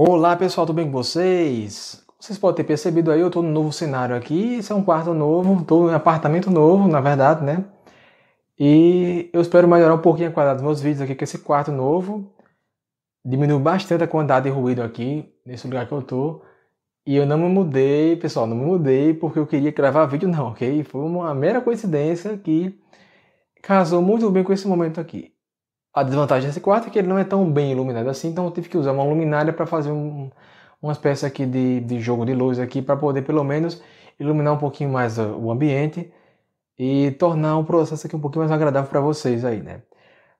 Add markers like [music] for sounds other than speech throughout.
Olá pessoal, tudo bem com vocês? Vocês podem ter percebido aí, eu estou num novo cenário aqui, esse é um quarto novo, estou em apartamento novo, na verdade, né? E eu espero melhorar um pouquinho a qualidade dos meus vídeos aqui com esse quarto novo. Diminuiu bastante a quantidade de ruído aqui, nesse lugar que eu estou. E eu não me mudei, pessoal, não me mudei porque eu queria gravar vídeo não, ok? Foi uma mera coincidência que casou muito bem com esse momento aqui. A desvantagem desse quarto é que ele não é tão bem iluminado assim, então eu tive que usar uma luminária para fazer um, uma espécie aqui de, de jogo de luz aqui para poder pelo menos iluminar um pouquinho mais o ambiente e tornar o processo aqui um pouquinho mais agradável para vocês aí, né?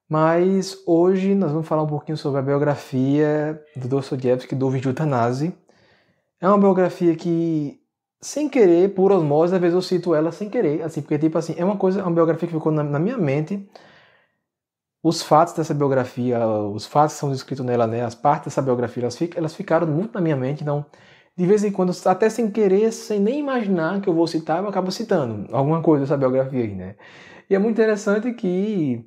Mas hoje nós vamos falar um pouquinho sobre a biografia do Dostoiévski do Vigil Tanase. É uma biografia que, sem querer, por osmose, às vezes eu cito ela sem querer, assim, porque tipo assim, é uma coisa, uma biografia que ficou na, na minha mente os fatos dessa biografia, os fatos que são descritos nela, né, as partes dessa biografia, elas, ficam, elas ficaram muito na minha mente, então, de vez em quando, até sem querer, sem nem imaginar que eu vou citar, eu acabo citando alguma coisa dessa biografia aí, né. E é muito interessante que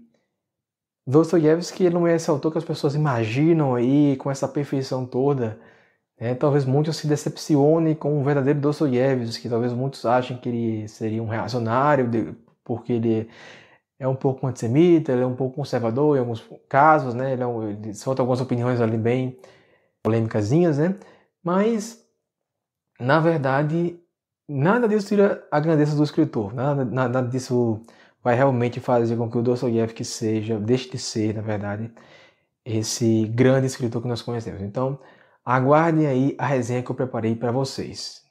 Dostoiévski não é esse autor que as pessoas imaginam aí, com essa perfeição toda, né? talvez muitos se decepcionem com o verdadeiro Dostoiévski, talvez muitos achem que ele seria um reacionário, porque ele é um pouco antissemita, ele é um pouco conservador em alguns casos, né? Ele, é um, ele solta algumas opiniões ali bem polêmicasinhas, né? Mas, na verdade, nada disso tira a grandeza do escritor, nada, nada disso vai realmente fazer com que o Dostoiévski seja, deixe de ser, na verdade, esse grande escritor que nós conhecemos. Então, aguardem aí a resenha que eu preparei para vocês.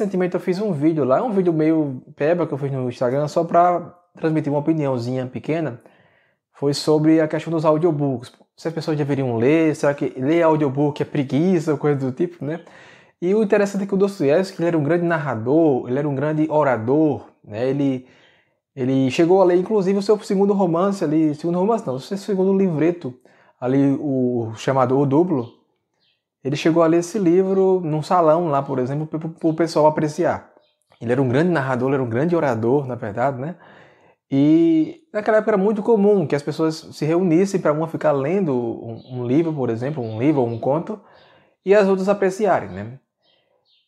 Recentemente eu fiz um vídeo lá, um vídeo meio peba que eu fiz no Instagram, só para transmitir uma opiniãozinha pequena. Foi sobre a questão dos audiobooks. Se as pessoas deveriam ler, será que ler audiobook é preguiça, coisa do tipo, né? E o interessante é que o Dostoiévski ele era um grande narrador, ele era um grande orador, né? Ele, ele chegou a ler, inclusive, o seu segundo romance ali, segundo romance não, o seu segundo livreto, ali, o chamado O Duplo, ele chegou a ler esse livro num salão lá, por exemplo, para o pessoal apreciar. Ele era um grande narrador, era um grande orador, na verdade, né? E naquela época era muito comum que as pessoas se reunissem para uma ficar lendo um, um, livro, por exemplo, um livro ou um conto, e as outras apreciarem, né?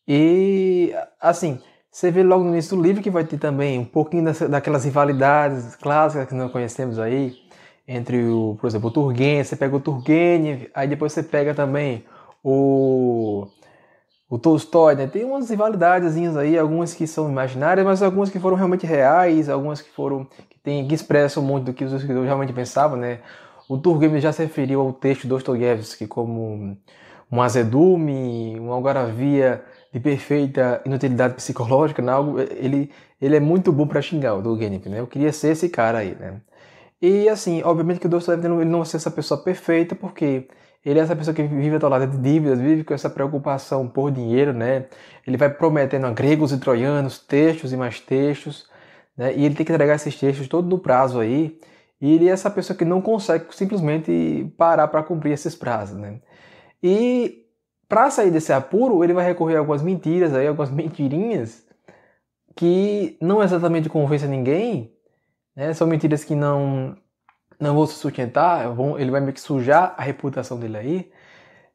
E assim, você vê logo no início do livro que vai ter também um pouquinho dessa, daquelas rivalidades clássicas que nós conhecemos aí, entre o, por exemplo, o Turgenev, você pega o Turgenev, aí depois você pega também o, o Tolstói, né? Tem umas rivalidades aí, algumas que são imaginárias, mas algumas que foram realmente reais, algumas que foram que, tem, que expressam muito do que os escritores realmente pensavam, né? O Turgenev já se referiu ao texto de Dostoiévski como um azedume, uma algaravia de perfeita inutilidade psicológica, né? Algo, ele, ele é muito bom para xingar o Turgenev, né? Eu queria ser esse cara aí, né? E assim, obviamente que o Dostoiévski ele não vai ser essa pessoa perfeita, porque ele é essa pessoa que vive atolada de dívidas, vive com essa preocupação por dinheiro, né? Ele vai prometendo a gregos e troianos textos e mais textos, né? E ele tem que entregar esses textos todo no prazo aí. E ele é essa pessoa que não consegue simplesmente parar para cumprir esses prazos, né? E para sair desse apuro, ele vai recorrer a algumas mentiras aí, algumas [laughs] mentirinhas que não exatamente convencem ninguém, né? São mentiras que não não vou se sustentar, ele vai meio que sujar a reputação dele aí,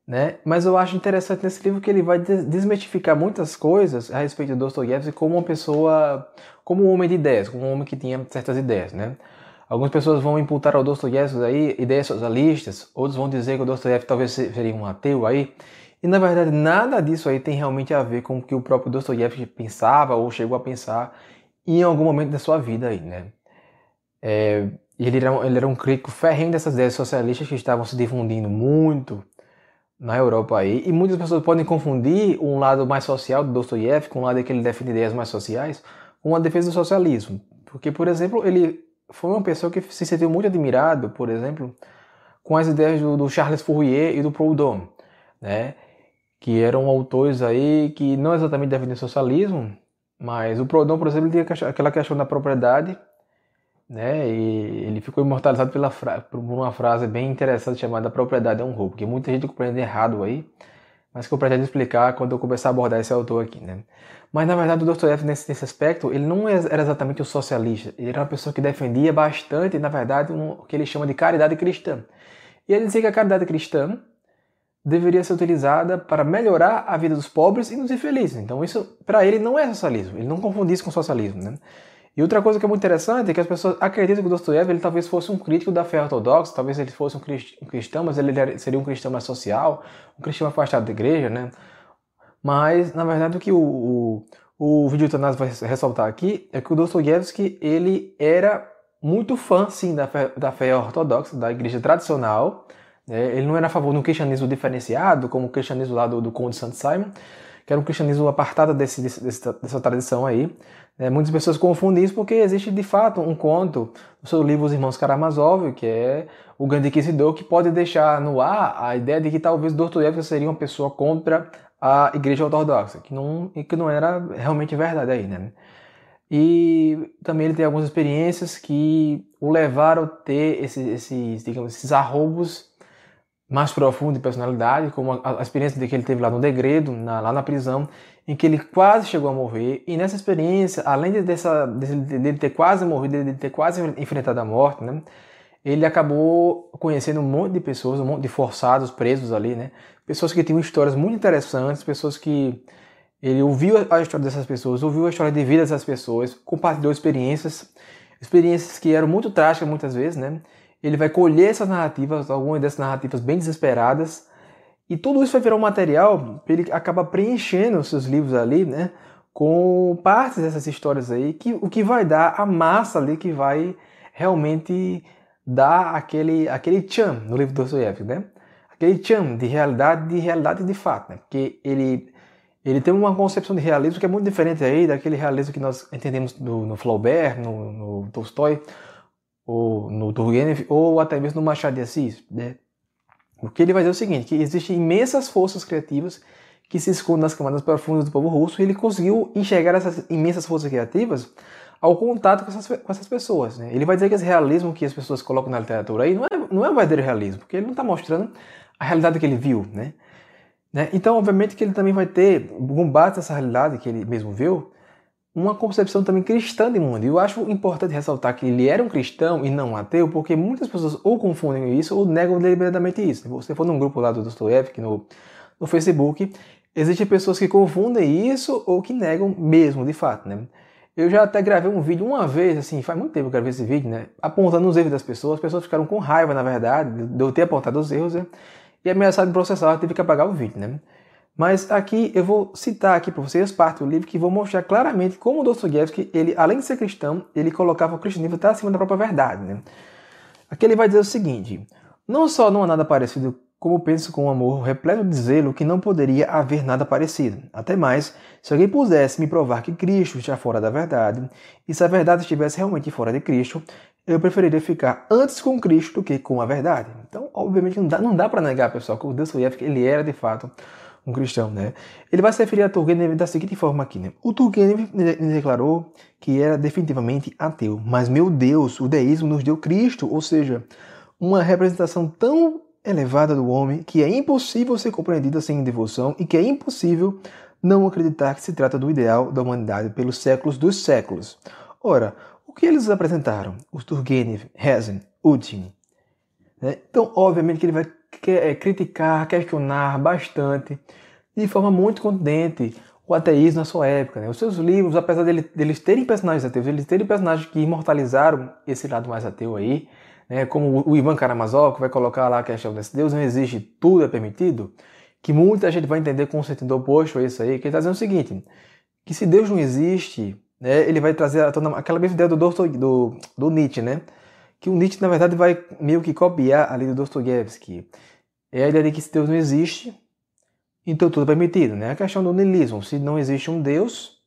né? Mas eu acho interessante nesse livro que ele vai desmistificar muitas coisas a respeito de Dostoiévski como uma pessoa, como um homem de ideias, como um homem que tinha certas ideias, né? Algumas pessoas vão imputar ao Dostoiévski aí ideias socialistas, outros vão dizer que o Dostoiévski talvez seria um ateu aí, e na verdade nada disso aí tem realmente a ver com o que o próprio Dostoiévski pensava ou chegou a pensar em algum momento da sua vida aí, né? É, ele era, ele era um crítico ferrenho dessas ideias socialistas que estavam se difundindo muito na Europa aí. E muitas pessoas podem confundir um lado mais social do Dostoiévski um lado que ele defende ideias mais sociais com a defesa do socialismo. Porque, por exemplo, ele foi uma pessoa que se sentiu muito admirado, por exemplo, com as ideias do, do Charles Fourier e do Proudhon, né? que eram autores aí que não exatamente defendem socialismo, mas o Proudhon, por exemplo, tinha aquela questão da propriedade, né? E ele ficou imortalizado pela por uma frase bem interessante chamada propriedade é um roubo, que muita gente compreende errado aí, mas que eu pretendo explicar quando eu começar a abordar esse autor aqui, né? Mas na verdade o Dostoiévski nesse, nesse aspecto, ele não era exatamente um socialista, ele era uma pessoa que defendia bastante, na verdade, um, o que ele chama de caridade cristã. E ele dizia que a caridade cristã deveria ser utilizada para melhorar a vida dos pobres e dos infelizes. Então isso, para ele, não é socialismo. Ele não confunde isso com socialismo. Né? E outra coisa que é muito interessante é que as pessoas acreditam que Dostoiévski ele talvez fosse um crítico da fé ortodoxa, talvez ele fosse um cristão, mas ele seria um cristão mais social, um cristão afastado da igreja, né? Mas, na verdade, o que o, o, o vídeo Tanás vai ressaltar aqui é que o Dostoiévski ele era muito fã, sim, da fé, da fé ortodoxa, da igreja tradicional, é, ele não era a favor um cristianismo diferenciado, como o cristianismo lá do, do Conde Saint Simon, que era um cristianismo apartado desse, dessa tradição aí. É, muitas pessoas confundem isso porque existe de fato um conto no seu livro Os Irmãos Karamazov, que é o grande inquisidor, que pode deixar no ar a ideia de que talvez Dostoiévski seria uma pessoa contra a igreja ortodoxa, que não, que não era realmente verdade aí, né? E também ele tem algumas experiências que o levaram a ter esses, esses digamos, esses arroubos mais profundo de personalidade, como a, a experiência que ele teve lá no degredo, na, lá na prisão, em que ele quase chegou a morrer. E nessa experiência, além de dessa, dele ter quase morrido, de ter quase enfrentado a morte, né, ele acabou conhecendo um monte de pessoas, um monte de forçados presos ali, né, pessoas que tinham histórias muito interessantes, pessoas que ele ouviu a história dessas pessoas, ouviu a história de vida dessas pessoas, compartilhou experiências, experiências que eram muito trágicas muitas vezes, né? Ele vai colher essas narrativas, algumas dessas narrativas bem desesperadas, e tudo isso vai virar um material ele acaba preenchendo seus livros ali, né, com partes dessas histórias aí, que o que vai dar a massa ali que vai realmente dar aquele aquele tchan no livro do Dostoiévski, né? Aquele tchan de realidade, de realidade de fato, né? Porque ele ele tem uma concepção de realismo que é muito diferente aí daquele realismo que nós entendemos no, no Flaubert, no, no Tolstói, ou no Turgenev, ou até mesmo no Machado de Assis, né? Porque ele vai dizer o seguinte, que existem imensas forças criativas que se escondem nas camadas profundas do povo russo e ele conseguiu enxergar essas imensas forças criativas ao contato com essas, com essas pessoas. Né? Ele vai dizer que esse realismo que as pessoas colocam na literatura aí não é, não é um verdadeiro realismo, porque ele não está mostrando a realidade que ele viu. Né? né? Então, obviamente, que ele também vai ter, com base nessa realidade que ele mesmo viu, uma concepção também cristã de mundo. E eu acho importante ressaltar que ele era um cristão e não um ateu, porque muitas pessoas ou confundem isso ou negam deliberadamente isso. Se você for num grupo lá do Dostoevsky no, no Facebook, existem pessoas que confundem isso ou que negam mesmo, de fato, né? Eu já até gravei um vídeo uma vez, assim, faz muito tempo que eu gravei esse vídeo, né? Apontando os erros das pessoas. As pessoas ficaram com raiva, na verdade, de eu ter apontado os erros, né? E ameaçado de processar, eu tive que apagar o vídeo, né? Mas aqui eu vou citar aqui para vocês parte do livro que vou mostrar claramente como Dostoiévski, ele, além de ser cristão, ele colocava o cristianismo até acima da própria verdade. Né? Aqui ele vai dizer o seguinte: não só não há nada parecido, como penso com um amor repleto de zelo que não poderia haver nada parecido. Até mais, se alguém pudesse me provar que Cristo está fora da verdade, e se a verdade estivesse realmente fora de Cristo, eu preferiria ficar antes com Cristo do que com a verdade. Então, obviamente, não dá, não dá para negar, pessoal, que o Dostoiévski ele era de fato um cristão, né? Ele vai se referir a Turgenev da seguinte forma aqui, né? O Turgenev declarou que era definitivamente ateu, mas meu Deus, o deísmo nos deu Cristo, ou seja, uma representação tão elevada do homem que é impossível ser compreendida sem devoção e que é impossível não acreditar que se trata do ideal da humanidade pelos séculos dos séculos. Ora, o que eles apresentaram? Os Turgenev, Hezen, Udin. Né? Então, obviamente que ele vai é, criticar, questionar bastante, de forma muito contundente, o ateísmo na sua época. Né? Os seus livros, apesar deles, deles terem personagens ateus, eles terem personagens que imortalizaram esse lado mais ateu aí, né? como o Ivan Karamazov, que vai colocar lá a questão desse Deus não existe, tudo é permitido, que muita gente vai entender com o sentido oposto a isso aí, que ele está dizendo o seguinte, que se Deus não existe, né, ele vai trazer aquela mesma ideia do, do, do Nietzsche, né? Que o Nietzsche, na verdade, vai meio que copiar ali do Dostoiévski. É a ideia de que se Deus não existe, então tudo é permitido. Né? A questão do niilismo, se não existe um Deus,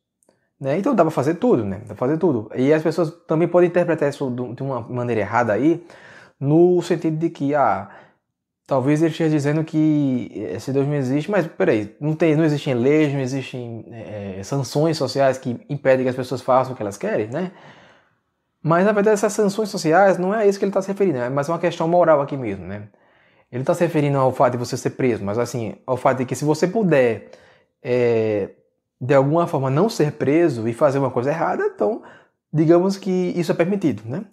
Né? Então dá para fazer tudo, né? Dá pra fazer tudo. E as pessoas também podem interpretar isso de uma maneira errada aí, no sentido de que, ah, talvez ele esteja dizendo que esse Deus não existe, mas peraí, não, tem, não existem leis, não existem é, sanções sociais que impedem que as pessoas façam o que elas querem, né? Mas na verdade essas sanções sociais não é isso que ele está se referindo, é mais uma questão moral aqui mesmo, né? Ele está se referindo ao fato de você ser preso, mas assim, ao fato de que se você puder é, de alguma forma não ser preso e fazer uma coisa errada, então digamos que isso é permitido, né?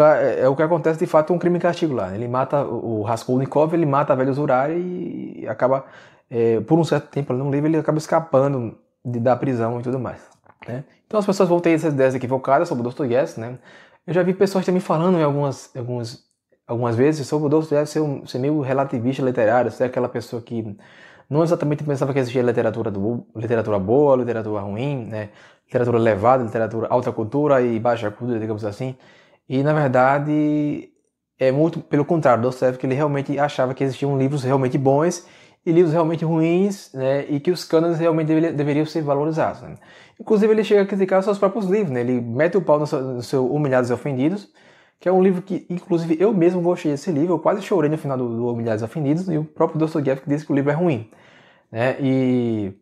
É, é o que acontece de fato um crime castigo lá. Ele mata o Raskolnikov, ele mata a velha Zurari e acaba, é, por um certo tempo, no livro, ele acaba escapando de, da prisão e tudo mais. Né? Então as pessoas vão ter essas ideias equivocadas sobre Dostoiévski, né? Eu já vi pessoas também falando em algumas, algumas, algumas vezes sobre o Dostoiévski ser, um, ser meio relativista literário, ser aquela pessoa que não exatamente pensava que existia literatura, do, literatura boa, literatura ruim, né? literatura elevada, literatura alta cultura e baixa cultura, digamos assim. E na verdade é muito pelo contrário, Dostoevsky ele realmente achava que existiam livros realmente bons e livros realmente ruins, né, e que os cânones realmente deveriam ser valorizados. Né? Inclusive ele chega a criticar seus próprios livros, né? ele mete o pau no seu, no seu Humilhados e Ofendidos, que é um livro que, inclusive, eu mesmo gostei desse livro, eu quase chorei no final do, do Humilhados e Ofendidos, e o próprio Dostoiévski disse que o livro é ruim. Né? E,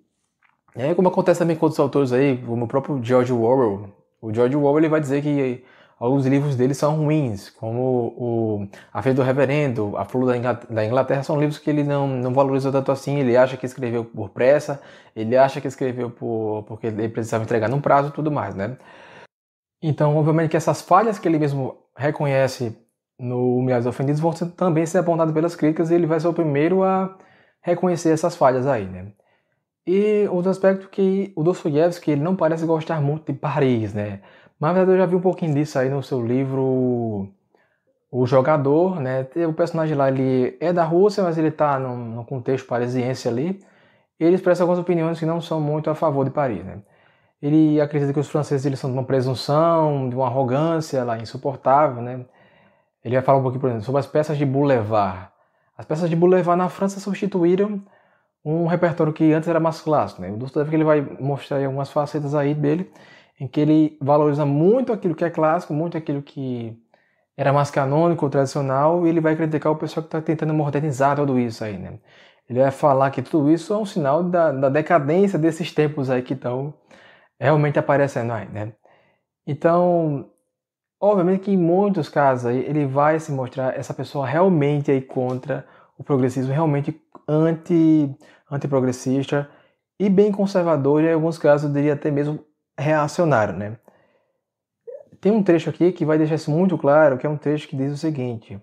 é como acontece também com outros autores aí, como o próprio George Orwell. O George Orwell ele vai dizer que alguns livros dele são ruins, como o A Fé do Reverendo, A Flor da Inglaterra, são livros que ele não, não valoriza tanto assim, ele acha que escreveu por pressa, ele acha que escreveu por, porque ele precisava entregar num prazo e tudo mais, né? Então, obviamente que essas falhas que ele mesmo reconhece no Humilhados Ofendidos vão também ser apontadas pelas críticas e ele vai ser o primeiro a reconhecer essas falhas aí, né? E outro aspecto que o Dostoiévski ele não parece gostar muito de Paris, né? Mas na verdade eu já vi um pouquinho disso aí no seu livro O Jogador, né? O personagem lá ele é da Rússia, mas ele está num, contexto parisiense ali. Ele expressa algumas opiniões que não são muito a favor de Paris, né? Ele acredita que os franceses eles são de uma presunção, de uma arrogância lá insuportável, né? Ele vai falar um pouquinho, por exemplo, sobre as peças de boulevard. As peças de boulevard na França substituíram um repertório que antes era mais clássico, né? O Dostoevsky ele vai mostrar algumas facetas aí dele em que ele valoriza muito aquilo que é clássico, muito aquilo que era mais canônico, tradicional, e ele vai criticar o pessoal que está tentando modernizar tudo isso aí, né? Ele vai falar que tudo isso é um sinal da, da decadência desses tempos aí que estão realmente aparecendo aí, né? Então, obviamente que em muitos casos aí ele vai se mostrar essa pessoa realmente aí contra o progressismo, realmente anti, anti-progressista e bem conservador, e em alguns casos eu diria até mesmo reacionário, né? Tem um trecho aqui que vai deixar isso muito claro, que é um trecho que diz o seguinte: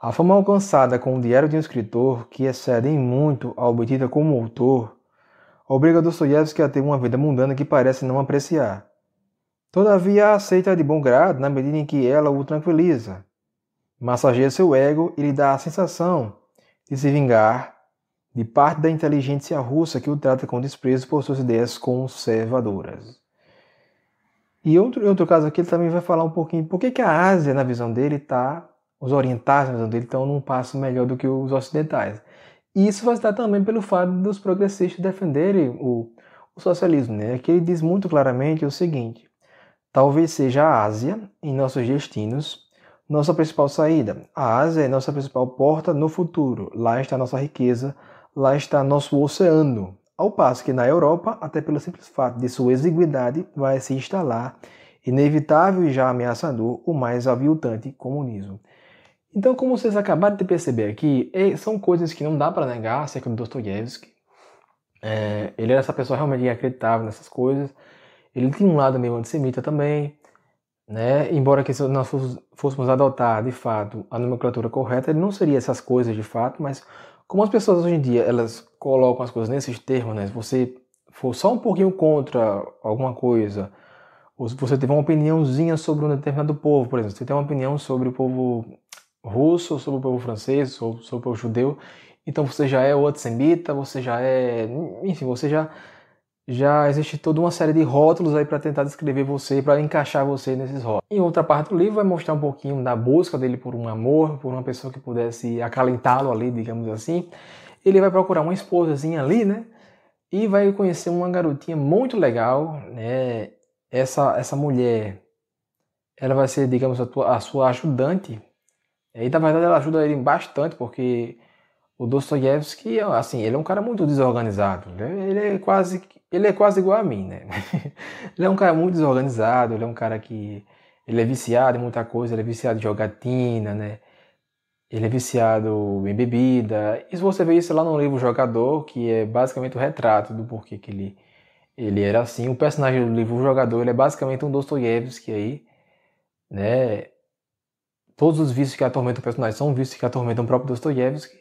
A fama alcançada com o diário de um escritor, que excede em muito a obtida como autor, obriga Dostoiévski a ter uma vida mundana que parece não apreciar. Todavia aceita de bom grado na medida em que ela o tranquiliza, massageia seu ego e lhe dá a sensação de se vingar de parte da inteligência russa que o trata com desprezo por suas ideias conservadoras. E outro, outro caso aqui, ele também vai falar um pouquinho por que, que a Ásia, na visão dele, está. Os orientais, na visão dele, estão num passo melhor do que os ocidentais. E isso vai dar também pelo fato dos progressistas defenderem o, o socialismo, né? Que ele diz muito claramente o seguinte: talvez seja a Ásia, em nossos destinos, nossa principal saída. A Ásia é nossa principal porta no futuro. Lá está nossa riqueza, lá está nosso oceano. Ao passo que na Europa, até pelo simples fato de sua exiguidade, vai se instalar, inevitável e já ameaçador, o mais aviltante comunismo. Então, como vocês acabaram de perceber aqui, é, são coisas que não dá para negar acerca do Dostoiévski. É, ele era essa pessoa realmente acreditável nessas coisas. Ele tinha um lado meio antissemita também. Né? Embora que se nós fôssemos adotar de fato a nomenclatura correta, ele não seria essas coisas de fato, mas como as pessoas hoje em dia elas colocam as coisas nesses termos, né? Se você for só um pouquinho contra alguma coisa, ou se você tiver uma opiniãozinha sobre um determinado povo, por exemplo, você tem uma opinião sobre o povo russo, sobre o povo francês, sobre, sobre o povo judeu, então você já é o antissemita, você já é, enfim, você já já existe toda uma série de rótulos aí para tentar descrever você, para encaixar você nesses rótulos. Em outra parte do livro vai mostrar um pouquinho da busca dele por um amor, por uma pessoa que pudesse acalentá-lo ali, digamos assim. Ele vai procurar uma esposazinha ali, né? e vai conhecer uma garotinha muito legal, né? Essa, essa mulher, ela vai ser, digamos, a, tua, a sua ajudante. E na verdade ela ajuda ele bastante, porque o Dostoiévski, assim, ele é um cara muito desorganizado. Né? Ele é quase, ele é quase igual a mim, né? [laughs] ele é um cara muito desorganizado, ele é um cara que ele é viciado em muita coisa, ele é viciado em jogatina, né? Ele é viciado em bebida. E você vê isso lá no livro Jogador, que é basicamente o retrato do porquê que ele, ele era assim. O personagem do livro Jogador ele é basicamente um Dostoiévski aí, né? Todos os vícios que atormentam o personagem são vícios que atormentam o próprio Dostoiévski.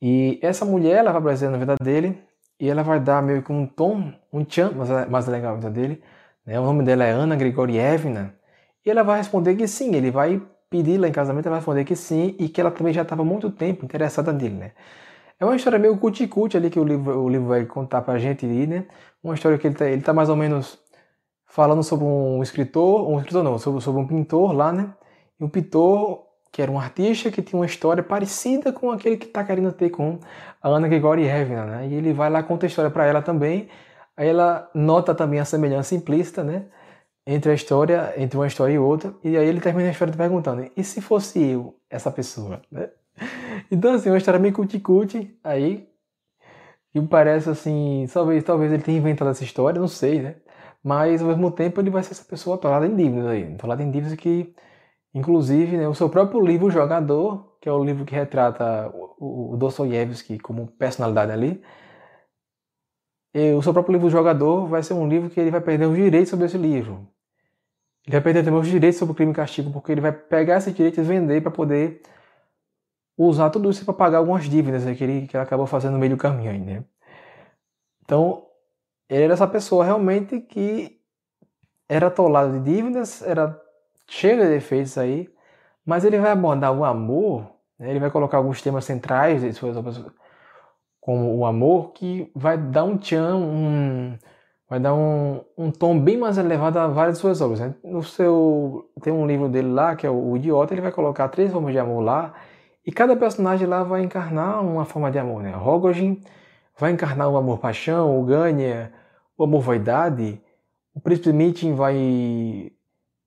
E essa mulher, ela vai aparecer na vida dele e ela vai dar meio que um tom, um tchan mais, mais legal na vida dele. Né? O nome dela é Ana Grigorievna. E ela vai responder que sim, ele vai pedir lá em casamento, ela vai responder que sim, e que ela também já estava há muito tempo interessada nele, né? É uma história meio cuticute ali que o livro, o livro vai contar pra gente ali, né? Uma história que ele tá, ele tá mais ou menos falando sobre um escritor, um escritor não, sobre, sobre um pintor lá, né? E um pintor que era um artista que tinha uma história parecida com aquele que tá querendo ter com a Ana Grigorievna, né? E ele vai lá conta a história para ela também. Aí ela nota também a semelhança implícita, né? entre a história, entre uma história e outra, e aí ele termina a história perguntando: e se fosse eu, essa pessoa? [laughs] Né? Então, assim, uma história meio cuticute, aí, que parece assim, talvez, talvez ele tenha inventado essa história, não sei, né? Mas ao mesmo tempo ele vai ser essa pessoa atolada em dívidas aí, atolada em dívidas que, inclusive, né, o seu próprio livro, O Jogador, que é o livro que retrata o, o Dostoiévski como personalidade ali, o seu próprio livro O Jogador vai ser um livro que ele vai perder os direitos sobre esse livro. Ele vai perder também os direitos sobre o crime e castigo, porque ele vai pegar esses direitos e vender para poder usar tudo isso para pagar algumas dívidas né, que, ele, que ele acabou fazendo no meio do caminho aí, né? Então, ele era essa pessoa realmente que era atolado de dívidas, era cheio de defeitos aí, mas ele vai abordar o amor, né? ele vai colocar alguns temas centrais de suas obras, como o amor, que vai dar um tchan, um vai dar um, um tom bem mais elevado a várias de suas obras. Né? No seu tem um livro dele lá que é o, Idiota, ele vai colocar três formas de amor lá e cada personagem lá vai encarnar uma forma de amor. Né? Rogojin vai encarnar o amor paixão, o Ganya, o amor vaidade. O príncipe Mitin vai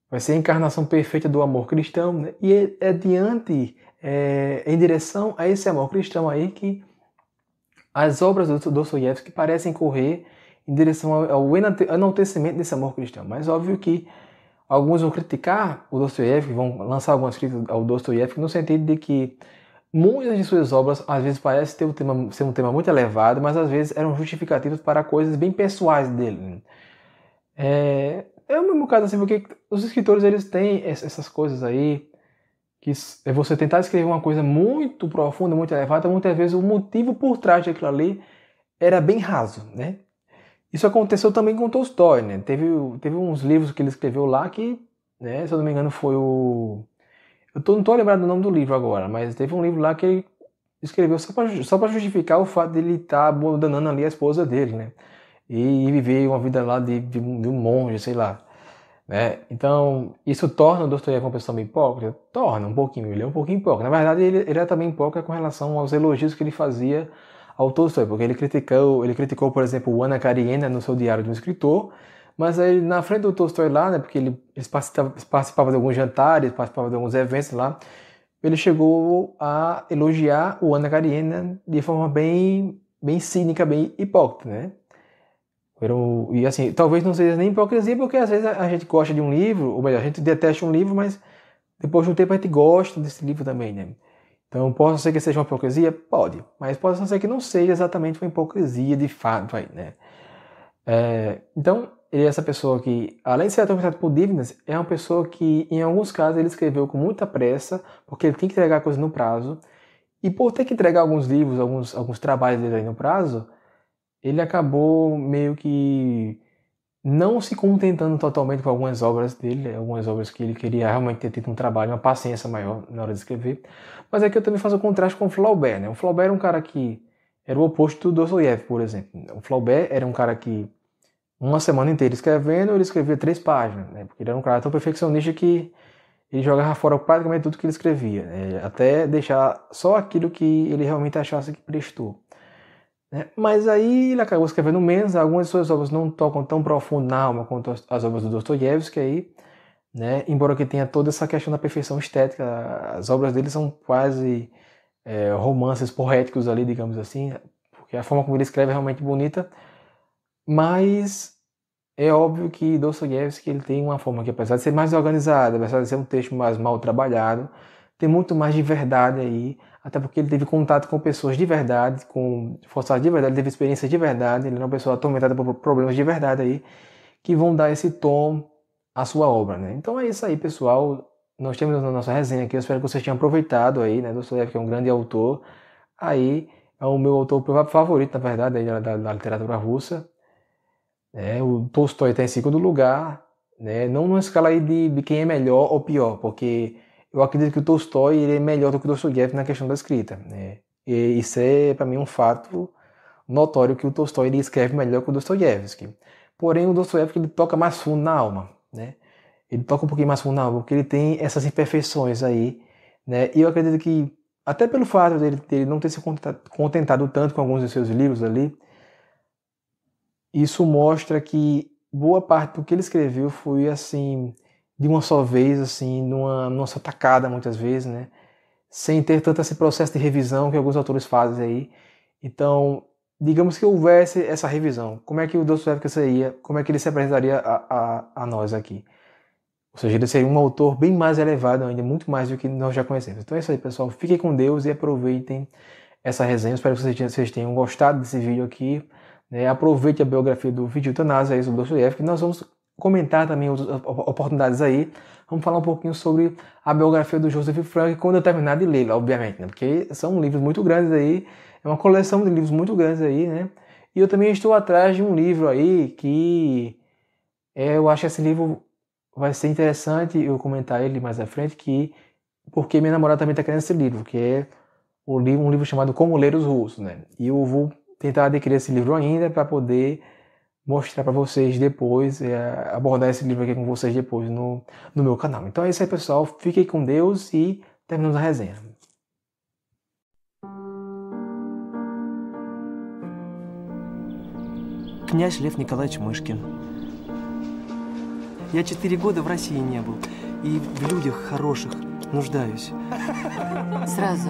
vai ser a encarnação perfeita do amor cristão né? e é, é diante é, em direção a esse amor cristão aí que as obras do Dostoiévski parecem correr em direção ao enaltecimento desse amor cristão. Mas óbvio que alguns vão criticar o Dostoiévski, vão lançar algumas críticas ao Dostoiévski no sentido de que muitas de suas obras às vezes parecem ter um tema, ser um tema muito elevado, mas às vezes eram justificativas para coisas bem pessoais dele. É, é o mesmo caso assim, porque os escritores eles têm essas coisas aí, que é você tentar escrever uma coisa muito profunda, muito elevada, muitas vezes o motivo por trás daquilo ali era bem raso, né? Isso aconteceu também com Tolstói, né? Teve, teve uns livros que ele escreveu lá que, né, se eu não me engano, foi o. Eu tô, não estou lembrado do nome do livro agora, mas teve um livro lá que ele escreveu só para justificar o fato de ele estar tá abandonando ali a esposa dele, né? E viver uma vida lá de, de, de um monge, sei lá. Né? Então, isso torna o Dostoiévski uma pessoa meio hipócrita? Torna um pouquinho, ele é um pouquinho hipócrita. Na verdade, ele, ele era também hipócrita com relação aos elogios que ele fazia ao Tolstói, porque ele criticou, ele criticou, por exemplo, o Ana Karenina no seu Diário de um Escritor, mas aí na frente do Tolstói lá, né, porque ele, ele participava de alguns jantares, participava de alguns eventos lá, ele chegou a elogiar o Ana Karenina de forma bem, bem cínica, bem hipócrita, né? E assim, talvez não seja nem hipocrisia, porque às vezes a gente gosta de um livro, ou melhor, a gente detesta um livro, mas depois de um tempo a gente gosta desse livro também, né? Então, pode ser que seja uma hipocrisia? Pode, mas pode ser que não seja exatamente uma hipocrisia de fato aí, né? É, então, ele é essa pessoa que, além de ser atormentado por dívidas, é uma pessoa que, em alguns casos, ele escreveu com muita pressa, porque ele tem que entregar coisas no prazo, e por ter que entregar alguns livros, alguns, alguns trabalhos dele aí no prazo, ele acabou meio que não se contentando totalmente com algumas obras dele, algumas obras que ele queria realmente ter tido um trabalho, uma paciência maior na hora de escrever. Mas aqui eu também faço o contraste com o Flaubert. Né? O Flaubert era um cara que era o oposto do Dostoiévski, por exemplo. O Flaubert era um cara que uma semana inteira escrevendo, ele escrevia três páginas, né? porque ele era um cara tão perfeccionista que ele jogava fora praticamente tudo que ele escrevia, né? até deixar só aquilo que ele realmente achasse que prestou. Né? Mas aí ele acabou escrevendo menos, algumas de suas obras não tocam tão profundo na alma quanto as obras do Dostoiévski aí, né? embora que tenha toda essa questão da perfeição estética, as obras dele são quase é, romances poéticos ali, digamos assim, porque a forma como ele escreve é realmente bonita, mas é óbvio que Dostoiévski ele tem uma forma que apesar de ser mais organizada, apesar de ser um texto mais mal trabalhado, tem muito mais de verdade aí, até porque ele teve contato com pessoas de verdade, com forçados de verdade, teve experiência de verdade, ele é uma pessoa atormentada por problemas de verdade aí, que vão dar esse tom à sua obra, né? Então é isso aí, pessoal. Nós temos na nossa resenha aqui, eu espero que vocês tenham aproveitado aí, né? Dostoiévski é um grande autor, aí é o meu autor favorito, na verdade, aí, da, da literatura russa. É, o Tolstói está em segundo lugar, né? não numa escala aí de, de quem é melhor ou pior, porque eu acredito que o Tolstói ele é melhor do que o Dostoiévski na questão da escrita. Né? E isso é, para mim, um fato notório que o Tolstói ele escreve melhor que o Dostoiévski. Porém, o Dostoiévski ele toca mais fundo na alma. Né? Ele toca um pouquinho mais fundo na alma, porque ele tem essas imperfeições aí. Né? E eu acredito que, até pelo fato dele, dele não ter se contentado tanto com alguns de seus livros ali, isso mostra que boa parte do que ele escreveu foi assim de uma só vez, assim, numa, numa só tacada muitas vezes, né? Sem ter tanto esse processo de revisão que alguns autores fazem aí. Então, digamos que houvesse essa revisão, como é que o Dostoevsky seria, como é que ele se apresentaria a, a, a nós aqui? Ou seja, ele seria um autor bem mais elevado ainda, muito mais do que nós já conhecemos. Então é isso aí, pessoal. Fiquem com Deus e aproveitem essa resenha. Espero que vocês tenham gostado desse vídeo aqui. Né? Aproveite a biografia do vídeo Tanasa aí sobre Dostoiévski. Nós vamos comentar também outras oportunidades aí. Vamos falar um pouquinho sobre a biografia do Joseph Frank quando eu terminar de lê-la, obviamente, né? porque são livros muito grandes aí, é uma coleção de livros muito grandes aí, né? E eu também estou atrás de um livro aí que é, eu acho que esse livro vai ser interessante eu comentar ele mais à frente, que porque minha namorada também está querendo esse livro, que é um livro chamado Como Ler os Russos, né? E eu vou tentar adquirir esse livro ainda para poder mostrar para vocês depois, é, abordar esse livro aqui com vocês depois no, no meu canal. Então é isso aí, pessoal. Fiquem com Deus e terminamos a resenha. Князь Лев Николаевич Мышкин. Я четыре года в России не был. И в людях хороших нуждаюсь. Сразу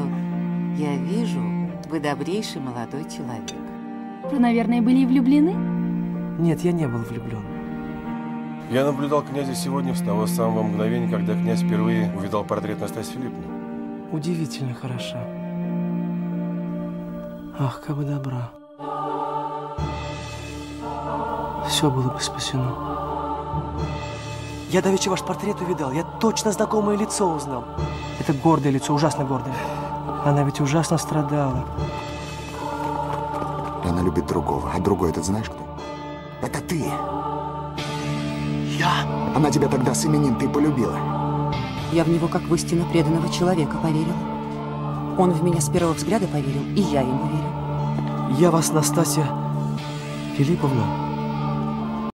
я вижу, вы добрейший молодой человек. Вы, наверное, были влюблены? Нет, я не был влюблен. Я наблюдал князя сегодня с того самого мгновения, когда князь впервые увидал портрет Настасьи Филипповны. Удивительно хороша. Ах, как бы добра. Все было бы спасено. Я давеча ваш портрет увидал. Я точно знакомое лицо узнал. Это гордое лицо, ужасно гордое. Она ведь ужасно страдала. Она любит другого. А другой этот знаешь кто? Она тебя тогда с именин ты полюбила. Я в него как в истинно преданного человека поверила. Он в меня с первого взгляда поверил, и я ему верю. Я вас, Настасья Филипповна,